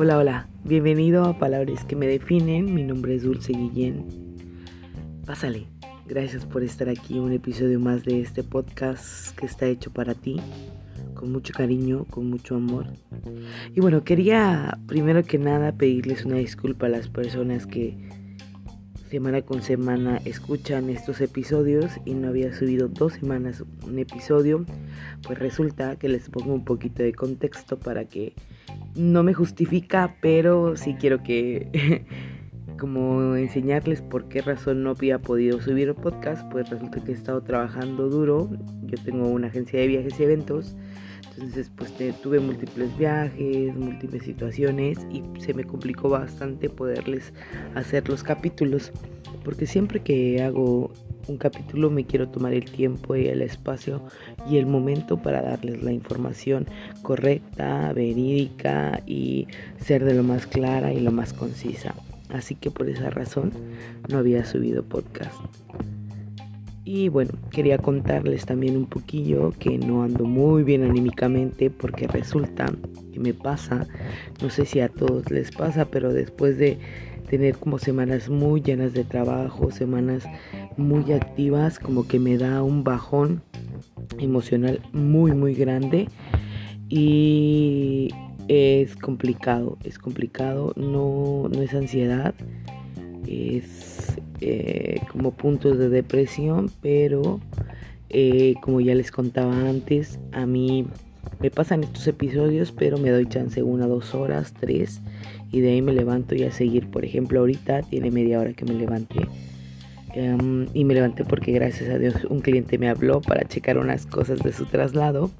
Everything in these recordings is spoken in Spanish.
Hola, hola, bienvenido a Palabras que me definen, mi nombre es Dulce Guillén. Pásale, gracias por estar aquí, un episodio más de este podcast que está hecho para ti, con mucho cariño, con mucho amor. Y bueno, quería primero que nada pedirles una disculpa a las personas que semana con semana escuchan estos episodios y no había subido dos semanas un episodio, pues resulta que les pongo un poquito de contexto para que no me justifica, pero sí quiero que como enseñarles por qué razón no había podido subir un podcast, pues resulta que he estado trabajando duro, yo tengo una agencia de viajes y eventos, entonces pues tuve múltiples viajes, múltiples situaciones y se me complicó bastante poderles hacer los capítulos. Porque siempre que hago un capítulo me quiero tomar el tiempo y el espacio y el momento para darles la información correcta, verídica y ser de lo más clara y lo más concisa. Así que por esa razón no había subido podcast. Y bueno, quería contarles también un poquillo que no ando muy bien anímicamente porque resulta que me pasa, no sé si a todos les pasa, pero después de tener como semanas muy llenas de trabajo, semanas muy activas, como que me da un bajón emocional muy muy grande. Y es complicado, es complicado, no, no es ansiedad, es eh, como puntos de depresión, pero eh, como ya les contaba antes, a mí me pasan estos episodios, pero me doy chance una, dos horas, tres, y de ahí me levanto y a seguir. Por ejemplo, ahorita tiene media hora que me levanté. Em, y me levanté porque gracias a Dios un cliente me habló para checar unas cosas de su traslado.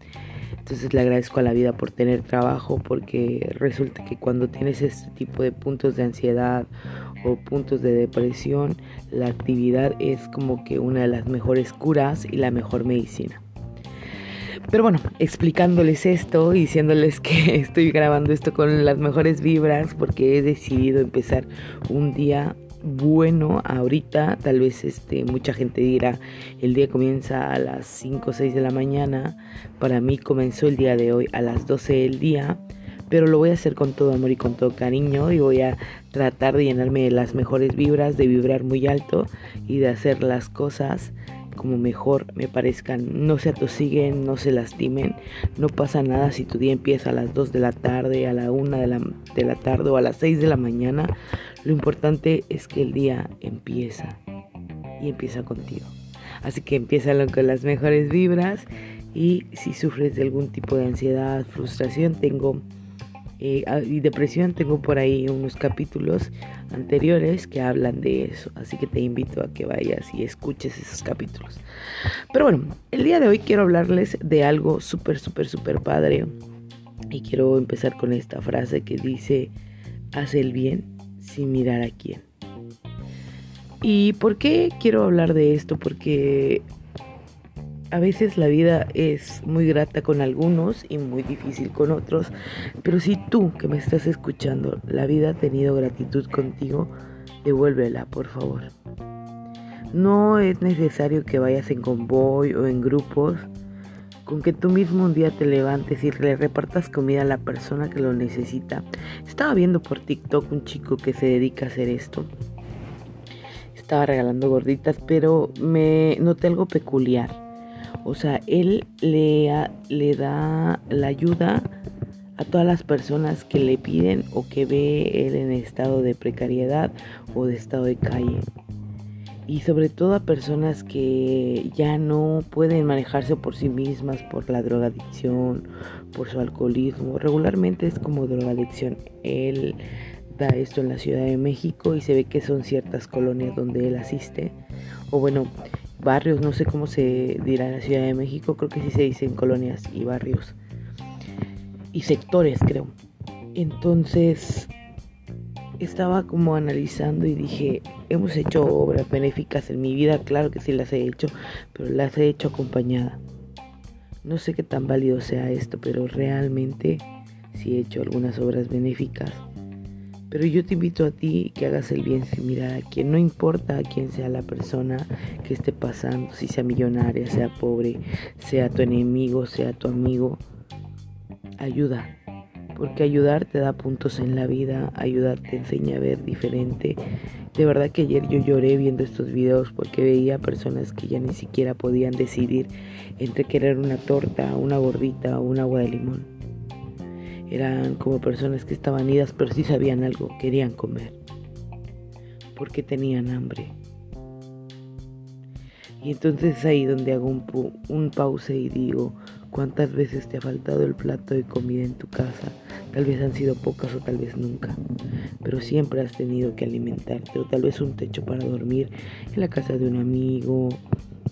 Entonces le agradezco a la vida por tener trabajo porque resulta que cuando tienes este tipo de puntos de ansiedad o puntos de depresión, la actividad es como que una de las mejores curas y la mejor medicina. Pero bueno, explicándoles esto y diciéndoles que estoy grabando esto con las mejores vibras porque he decidido empezar un día bueno ahorita. Tal vez este mucha gente dirá el día comienza a las 5 o 6 de la mañana. Para mí comenzó el día de hoy a las 12 del día pero lo voy a hacer con todo amor y con todo cariño y voy a tratar de llenarme de las mejores vibras, de vibrar muy alto y de hacer las cosas como mejor me parezcan. No se atosiguen, no se lastimen. No pasa nada si tu día empieza a las 2 de la tarde, a la 1 de la, de la tarde o a las 6 de la mañana. Lo importante es que el día empieza y empieza contigo. Así que empieza con las mejores vibras y si sufres de algún tipo de ansiedad, frustración, tengo eh, ah, y depresión tengo por ahí unos capítulos anteriores que hablan de eso así que te invito a que vayas y escuches esos capítulos pero bueno el día de hoy quiero hablarles de algo súper súper súper padre y quiero empezar con esta frase que dice haz el bien sin mirar a quién ¿Y por qué quiero hablar de esto? Porque a veces la vida es muy grata con algunos y muy difícil con otros, pero si tú que me estás escuchando, la vida ha tenido gratitud contigo, devuélvela, por favor. No es necesario que vayas en convoy o en grupos, con que tú mismo un día te levantes y le repartas comida a la persona que lo necesita. Estaba viendo por TikTok un chico que se dedica a hacer esto. Estaba regalando gorditas, pero me noté algo peculiar o sea, él le, le da la ayuda a todas las personas que le piden o que ve él en estado de precariedad o de estado de calle. Y sobre todo a personas que ya no pueden manejarse por sí mismas por la drogadicción, por su alcoholismo. Regularmente es como drogadicción. Él da esto en la Ciudad de México y se ve que son ciertas colonias donde él asiste. O bueno, barrios, no sé cómo se dirá en la Ciudad de México, creo que sí se dicen colonias y barrios y sectores, creo. Entonces estaba como analizando y dije, hemos hecho obras benéficas en mi vida, claro que sí las he hecho, pero las he hecho acompañada. No sé qué tan válido sea esto, pero realmente sí he hecho algunas obras benéficas pero yo te invito a ti que hagas el bien sin mirar a quien, no importa a quién sea la persona que esté pasando, si sea millonaria, sea pobre, sea tu enemigo, sea tu amigo, ayuda, Porque ayudar te da puntos en la vida, ayudar te enseña a ver diferente. De verdad que ayer yo lloré viendo estos videos porque veía personas que ya ni siquiera podían decidir entre querer una torta, una gordita o un agua de limón. Eran como personas que estaban idas pero sí sabían algo, querían comer. Porque tenían hambre. Y entonces es ahí donde hago un, un pause y digo, ¿cuántas veces te ha faltado el plato de comida en tu casa? Tal vez han sido pocas o tal vez nunca, pero siempre has tenido que alimentarte o tal vez un techo para dormir en la casa de un amigo,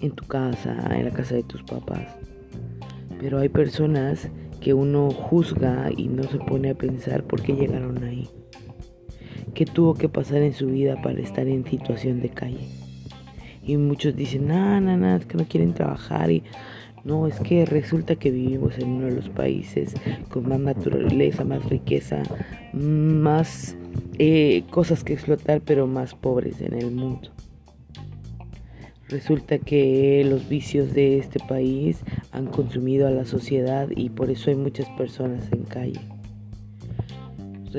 en tu casa, en la casa de tus papás. Pero hay personas que uno juzga y no se pone a pensar por qué llegaron ahí. ¿Qué tuvo que pasar en su vida para estar en situación de calle? Y muchos dicen, no, no, no, es que no quieren trabajar. Y no, es que resulta que vivimos en uno de los países con más naturaleza, más riqueza, más eh, cosas que explotar, pero más pobres en el mundo. Resulta que los vicios de este país han consumido a la sociedad y por eso hay muchas personas en calle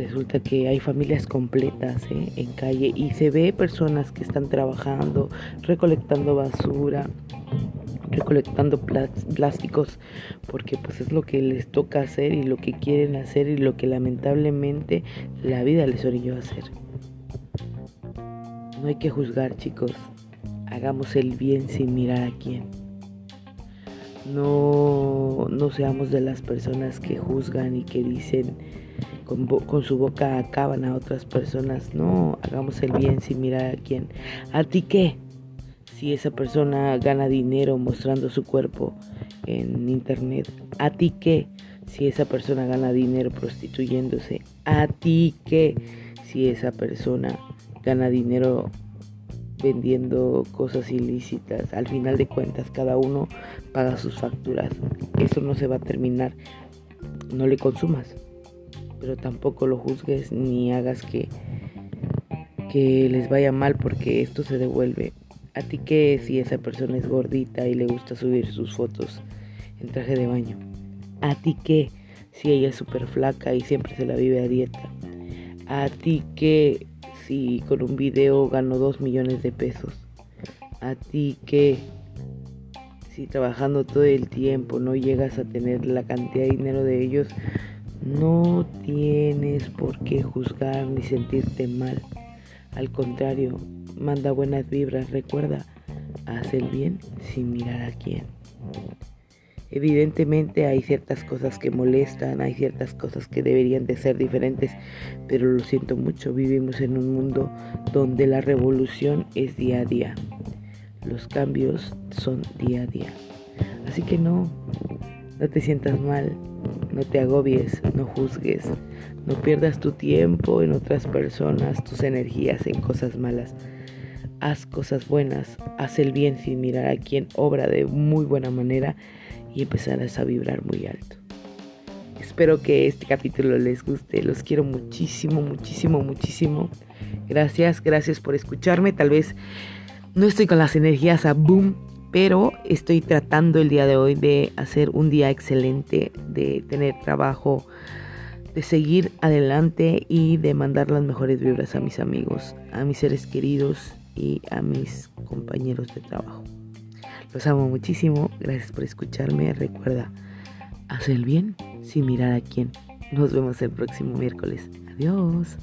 resulta que hay familias completas ¿eh? en calle y se ve personas que están trabajando, recolectando basura, recolectando plásticos, porque pues es lo que les toca hacer y lo que quieren hacer y lo que lamentablemente la vida les orilló a hacer. No hay que juzgar chicos, hagamos el bien sin mirar a quién. No, no seamos de las personas que juzgan y que dicen con, su boca acaban a otras personas. No, hagamos el bien sin mirar a quién. ¿A ti qué? Si esa persona gana dinero mostrando su cuerpo en internet. ¿A ti qué? Si esa persona gana dinero prostituyéndose. ¿A ti qué? Si esa persona gana dinero vendiendo cosas ilícitas. Al final de cuentas, cada uno paga sus facturas. Eso no se va a terminar. No le consumas pero tampoco lo juzgues ni hagas que, que les vaya mal porque esto se devuelve. A ti que si esa persona es gordita y le gusta subir sus fotos en traje de baño. A ti que si ella es súper flaca y siempre se la vive a dieta. A ti que si con un video ganó 2 millones de pesos. A ti que si trabajando todo el tiempo no llegas a tener la cantidad de dinero de ellos, no tienes por qué juzgar ni sentirte mal. Al contrario, manda buenas vibras. Recuerda, haz el bien sin mirar a quién. Evidentemente hay ciertas cosas que molestan, hay ciertas cosas que deberían de ser diferentes, pero lo siento mucho, vivimos en un mundo donde la revolución es día a día. Los cambios son día a día. Así que no, no te sientas mal, no te agobies, no juzgues, no pierdas tu tiempo en otras personas, tus energías en cosas malas. Haz cosas buenas, haz el bien sin mirar a quien obra de muy buena manera y empezarás a vibrar muy alto. Espero que este capítulo les guste, los quiero muchísimo, muchísimo, muchísimo. Gracias, gracias por escucharme. Tal vez no estoy con las energías a boom pero estoy tratando el día de hoy de hacer un día excelente, de tener trabajo, de seguir adelante y de mandar las mejores vibras a mis amigos, a mis seres queridos y a mis compañeros de trabajo. Los amo muchísimo, gracias por escucharme. Recuerda, haz el bien sin mirar a quién. Nos vemos el próximo miércoles. Adiós.